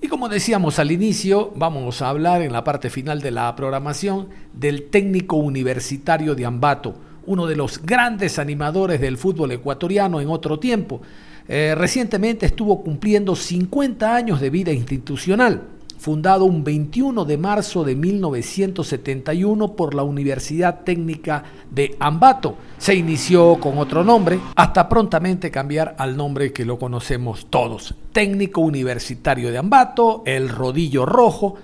Y como decíamos al inicio, vamos a hablar en la parte final de la programación del técnico universitario de Ambato, uno de los grandes animadores del fútbol ecuatoriano en otro tiempo. Eh, recientemente estuvo cumpliendo 50 años de vida institucional fundado un 21 de marzo de 1971 por la Universidad Técnica de Ambato. Se inició con otro nombre, hasta prontamente cambiar al nombre que lo conocemos todos, Técnico Universitario de Ambato, el Rodillo Rojo.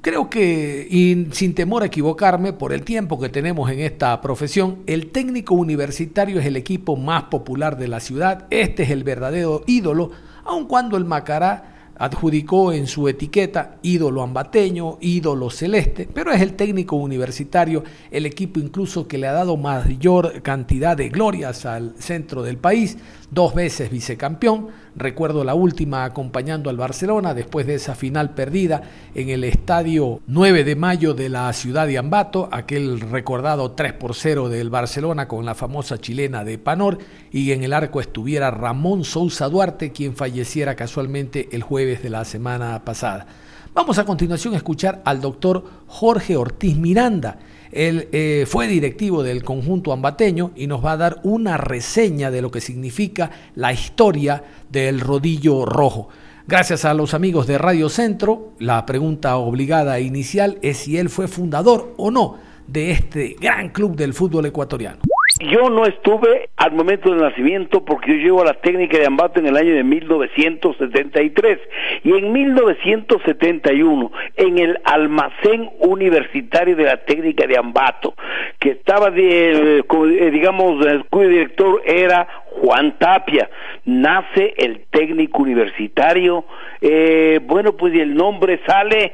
Creo que, y sin temor a equivocarme, por el tiempo que tenemos en esta profesión, el técnico universitario es el equipo más popular de la ciudad, este es el verdadero ídolo, aun cuando el Macará adjudicó en su etiqueta ídolo ambateño, ídolo celeste, pero es el técnico universitario, el equipo incluso que le ha dado mayor cantidad de glorias al centro del país, dos veces vicecampeón, recuerdo la última acompañando al Barcelona después de esa final perdida en el estadio 9 de mayo de la ciudad de Ambato, aquel recordado 3 por 0 del Barcelona con la famosa chilena de Panor y en el arco estuviera Ramón Sousa Duarte, quien falleciera casualmente el jueves de la semana pasada. Vamos a continuación a escuchar al doctor Jorge Ortiz Miranda, él eh, fue directivo del conjunto ambateño y nos va a dar una reseña de lo que significa la historia del rodillo rojo. Gracias a los amigos de Radio Centro, la pregunta obligada inicial es si él fue fundador o no de este gran club del fútbol ecuatoriano. Yo no estuve al momento del nacimiento porque yo llego a la técnica de Ambato en el año de 1973 y en 1971 en el almacén universitario de la técnica de Ambato que estaba de, eh, digamos el cuyo director era Juan Tapia nace el técnico universitario. Eh, bueno pues el nombre sale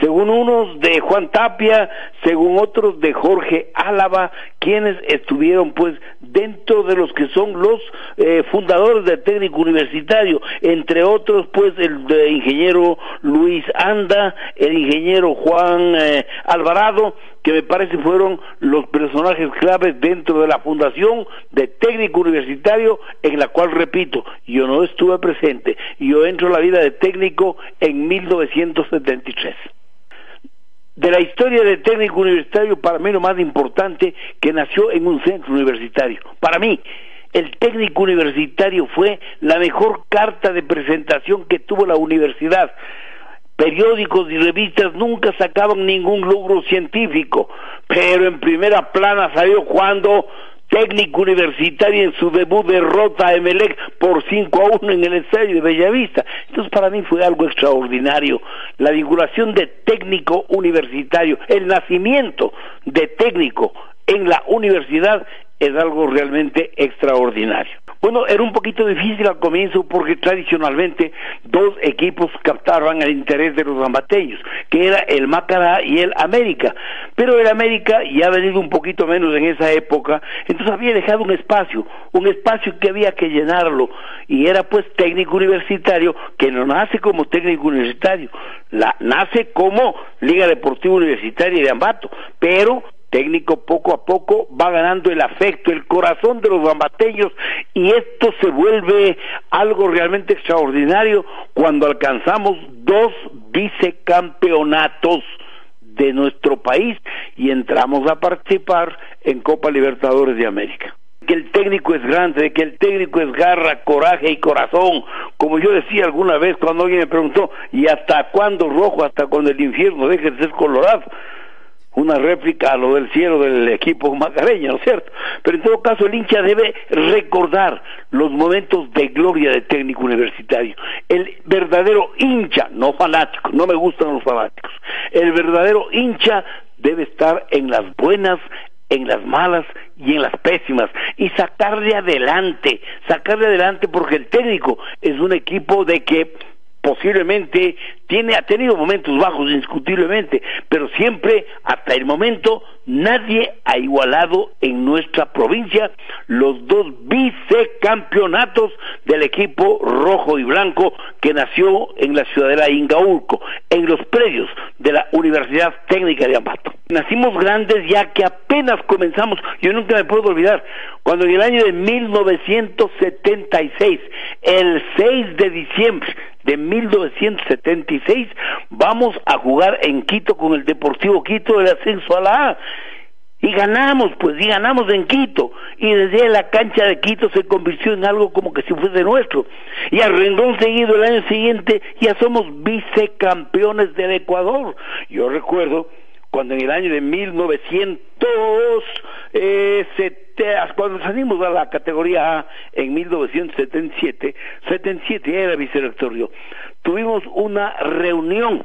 según unos de Juan Tapia, según otros de Jorge Álava, quienes estuvieron pues dentro de los que son los eh, fundadores del técnico universitario, entre otros pues el ingeniero Luis Anda, el ingeniero Juan eh, Alvarado, que me parece fueron los personajes claves dentro de la fundación de técnico universitario en la cual repito, yo no estuve presente, yo entro a la vida de técnico en 1973 de la historia del técnico universitario, para mí lo más importante, que nació en un centro universitario. Para mí, el técnico universitario fue la mejor carta de presentación que tuvo la universidad. Periódicos y revistas nunca sacaban ningún logro científico, pero en primera plana salió cuando técnico universitario en su debut derrota a Emelec por 5 a 1 en el estadio de Bellavista. Entonces para mí fue algo extraordinario. La vinculación de técnico universitario, el nacimiento de técnico en la universidad es algo realmente extraordinario. Bueno, era un poquito difícil al comienzo porque tradicionalmente dos equipos captaban el interés de los ambateños, que era el Macará y el América. Pero el América ya ha venido un poquito menos en esa época, entonces había dejado un espacio, un espacio que había que llenarlo, y era pues técnico universitario, que no nace como técnico universitario, la, nace como Liga Deportiva Universitaria de Ambato, pero técnico poco a poco va ganando el afecto, el corazón de los bambateños y esto se vuelve algo realmente extraordinario cuando alcanzamos dos vicecampeonatos de nuestro país y entramos a participar en Copa Libertadores de América que el técnico es grande, que el técnico es garra, coraje y corazón. Como yo decía alguna vez cuando alguien me preguntó, ¿y hasta cuándo rojo? ¿Hasta cuando el infierno deje de ser colorado? Una réplica a lo del cielo del equipo macareño, ¿no es cierto? Pero en todo caso el hincha debe recordar los momentos de gloria de técnico universitario. El verdadero hincha, no fanático, no me gustan los fanáticos, el verdadero hincha debe estar en las buenas, en las malas y en las pésimas y sacarle adelante, sacarle adelante porque el técnico es un equipo de que posiblemente tiene ha tenido momentos bajos indiscutiblemente, pero siempre hasta el momento nadie ha igualado en nuestra provincia los dos vicecampeonatos del equipo rojo y blanco que nació en la ciudadela de Ingaurco, en los predios de la Universidad Técnica de Ambato. Nacimos grandes ya que apenas comenzamos, yo nunca me puedo olvidar, cuando en el año de 1976, el 6 de diciembre, de 1976 vamos a jugar en Quito con el Deportivo Quito del ascenso a la A. Y ganamos, pues, y ganamos en Quito. Y desde la cancha de Quito se convirtió en algo como que si fuese nuestro. Y a rendón seguido el año siguiente ya somos vicecampeones del Ecuador. Yo recuerdo cuando en el año de 1900, eh, cuando salimos a la categoría A en 1977, 77 era vicerrectorio, tuvimos una reunión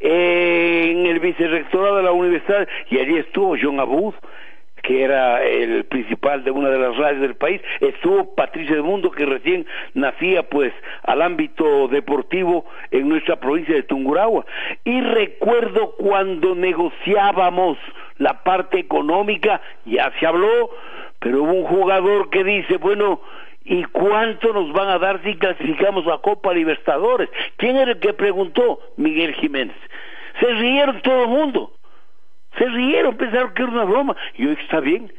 en el vicerrectorado de la universidad y allí estuvo John Abud, que era el principal de una de las radios del país, estuvo Patricia de Mundo, que recién nacía pues al ámbito deportivo en nuestra provincia de Tungurahua. Y recuerdo cuando negociábamos la parte económica, ya se habló, pero hubo un jugador que dice, bueno, ¿Y cuánto nos van a dar si clasificamos a Copa Libertadores? ¿Quién era el que preguntó? Miguel Jiménez. Se rieron todo el mundo. Se rieron, pensaron que era una broma. Y hoy está bien.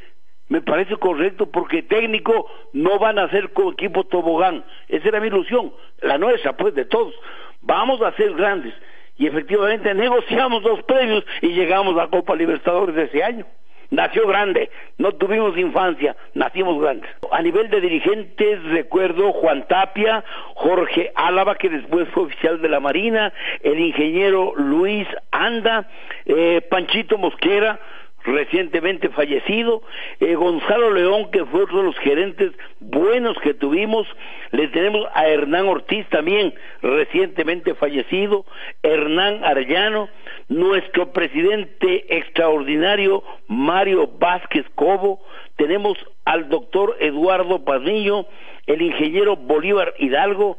Me parece correcto porque técnico no van a ser con equipo tobogán. Esa era mi ilusión, la nuestra, pues, de todos. Vamos a ser grandes. Y efectivamente negociamos los premios y llegamos a Copa Libertadores de ese año nació grande, no tuvimos infancia, nacimos grandes. A nivel de dirigentes recuerdo Juan Tapia, Jorge Álava, que después fue oficial de la Marina, el ingeniero Luis Anda, eh, Panchito Mosquera, recientemente fallecido, eh, Gonzalo León, que fue otro de los gerentes buenos que tuvimos, le tenemos a Hernán Ortiz también, recientemente fallecido, Hernán Arellano, nuestro presidente extraordinario Mario Vázquez Cobo, tenemos al doctor Eduardo Pazniño, el ingeniero Bolívar Hidalgo,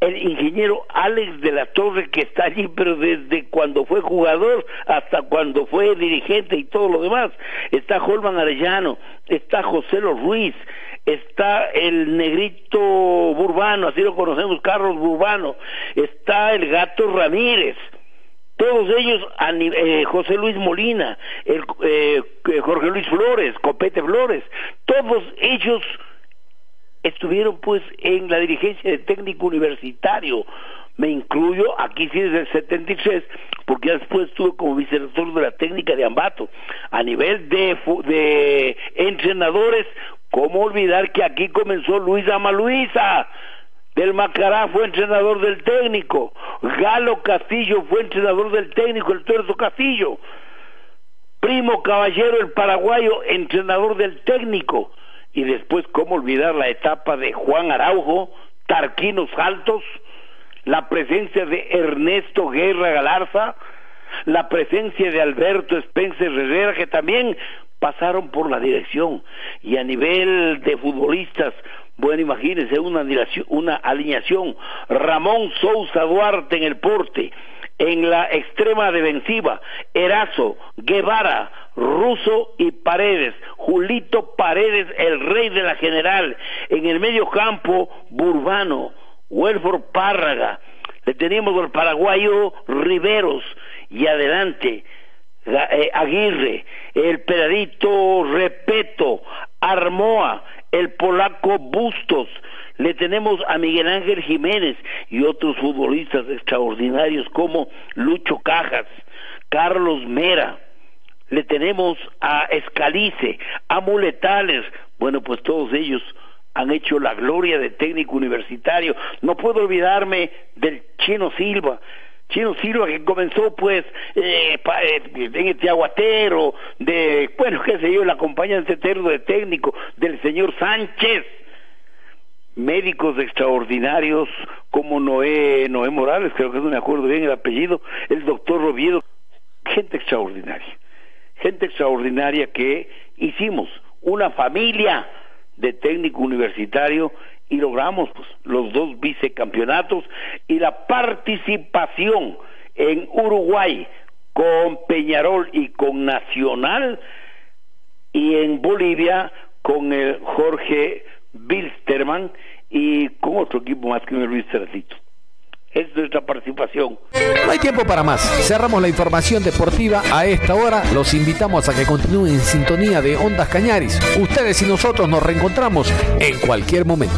el ingeniero Alex de la Torre que está allí, pero desde cuando fue jugador hasta cuando fue dirigente y todo lo demás. Está Holman Arellano, está José Los Ruiz, está el negrito Burbano, así lo conocemos, Carlos Burbano, está el gato Ramírez, todos ellos, eh, José Luis Molina, el, eh, Jorge Luis Flores, Copete Flores, todos ellos estuvieron pues en la dirigencia de técnico universitario. Me incluyo aquí sí desde el 73, porque después estuve como vicerrector de la técnica de Ambato. A nivel de, de entrenadores, ¿cómo olvidar que aquí comenzó Luis Amaluisa? Del Macará fue entrenador del técnico. Galo Castillo fue entrenador del técnico, el Tuerzo Castillo. Primo Caballero, el paraguayo, entrenador del técnico y después cómo olvidar la etapa de Juan Araujo, Tarquinos Altos, la presencia de Ernesto Guerra Galarza, la presencia de Alberto Spencer Herrera, que también pasaron por la dirección. Y a nivel de futbolistas, bueno, imagínense una, una alineación, Ramón Sousa Duarte en el porte, en la extrema defensiva, Erazo, Guevara, Russo y Paredes, Julito Paredes, el rey de la general, en el medio campo, Burbano, Welford Párraga, le teníamos al paraguayo Riveros, y adelante, eh, Aguirre, el pedadito Repeto, Armoa, el polaco Bustos, le tenemos a Miguel Ángel Jiménez y otros futbolistas extraordinarios como Lucho Cajas, Carlos Mera, le tenemos a Escalice, a Muletales, bueno, pues todos ellos han hecho la gloria de técnico universitario. No puedo olvidarme del Chino Silva, Chino Silva que comenzó pues eh, eh, en este aguatero, de, bueno, qué sé yo, la compañía de terno de técnico del señor Sánchez, médicos extraordinarios como Noé, Noé Morales, creo que no me acuerdo bien el apellido, el doctor Roviedo, gente extraordinaria, gente extraordinaria que hicimos una familia de técnico universitario y logramos los dos vicecampeonatos y la participación en Uruguay con Peñarol y con Nacional y en Bolivia con el Jorge Bilsterman y con otro equipo más que me Luis Cercito. Es nuestra participación. No hay tiempo para más. Cerramos la información deportiva a esta hora. Los invitamos a que continúen en sintonía de Ondas Cañaris. Ustedes y nosotros nos reencontramos en cualquier momento.